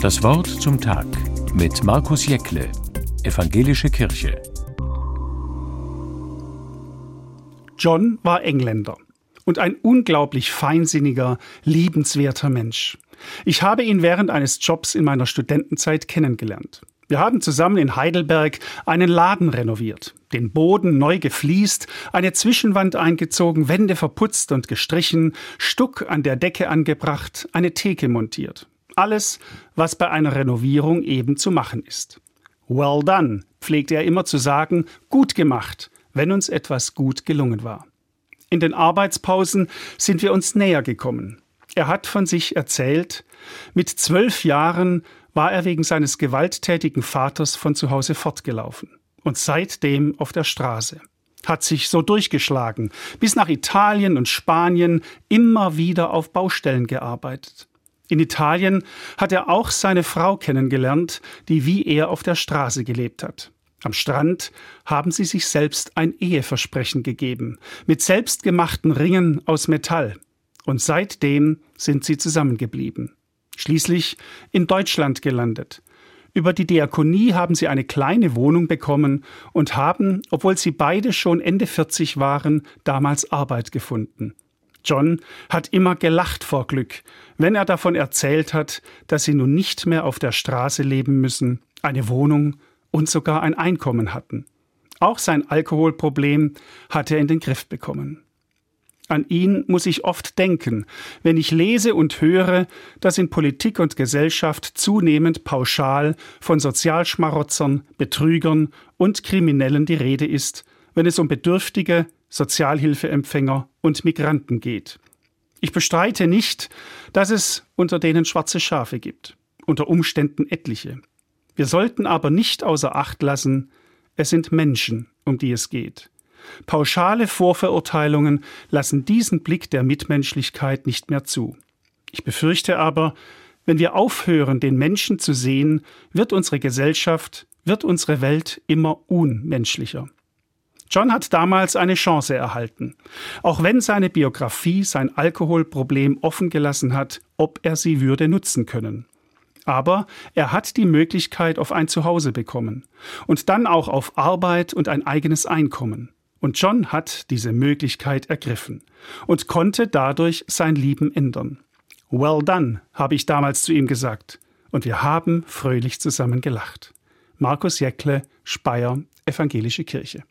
Das Wort zum Tag mit Markus Jäckle, Evangelische Kirche. John war Engländer und ein unglaublich feinsinniger, liebenswerter Mensch. Ich habe ihn während eines Jobs in meiner Studentenzeit kennengelernt. Wir haben zusammen in Heidelberg einen Laden renoviert, den Boden neu gefliest, eine Zwischenwand eingezogen, Wände verputzt und gestrichen, Stuck an der Decke angebracht, eine Theke montiert. Alles, was bei einer Renovierung eben zu machen ist. Well done, pflegte er immer zu sagen, gut gemacht, wenn uns etwas gut gelungen war. In den Arbeitspausen sind wir uns näher gekommen. Er hat von sich erzählt, mit zwölf Jahren war er wegen seines gewalttätigen Vaters von zu Hause fortgelaufen und seitdem auf der Straße. Hat sich so durchgeschlagen, bis nach Italien und Spanien immer wieder auf Baustellen gearbeitet. In Italien hat er auch seine Frau kennengelernt, die wie er auf der Straße gelebt hat. Am Strand haben sie sich selbst ein Eheversprechen gegeben, mit selbstgemachten Ringen aus Metall. Und seitdem sind sie zusammengeblieben schließlich in Deutschland gelandet. Über die Diakonie haben sie eine kleine Wohnung bekommen und haben, obwohl sie beide schon Ende 40 waren, damals Arbeit gefunden. John hat immer gelacht vor Glück, wenn er davon erzählt hat, dass sie nun nicht mehr auf der Straße leben müssen, eine Wohnung und sogar ein Einkommen hatten. Auch sein Alkoholproblem hat er in den Griff bekommen. An ihn muss ich oft denken, wenn ich lese und höre, dass in Politik und Gesellschaft zunehmend pauschal von Sozialschmarotzern, Betrügern und Kriminellen die Rede ist, wenn es um Bedürftige, Sozialhilfeempfänger und Migranten geht. Ich bestreite nicht, dass es unter denen schwarze Schafe gibt, unter Umständen etliche. Wir sollten aber nicht außer Acht lassen, es sind Menschen, um die es geht. Pauschale Vorverurteilungen lassen diesen Blick der Mitmenschlichkeit nicht mehr zu. Ich befürchte aber, wenn wir aufhören, den Menschen zu sehen, wird unsere Gesellschaft, wird unsere Welt immer unmenschlicher. John hat damals eine Chance erhalten, auch wenn seine Biografie sein Alkoholproblem offen gelassen hat, ob er sie würde nutzen können. Aber er hat die Möglichkeit auf ein Zuhause bekommen und dann auch auf Arbeit und ein eigenes Einkommen. Und John hat diese Möglichkeit ergriffen und konnte dadurch sein Leben ändern. Well done, habe ich damals zu ihm gesagt, und wir haben fröhlich zusammen gelacht. Markus Jäckle, Speyer, Evangelische Kirche.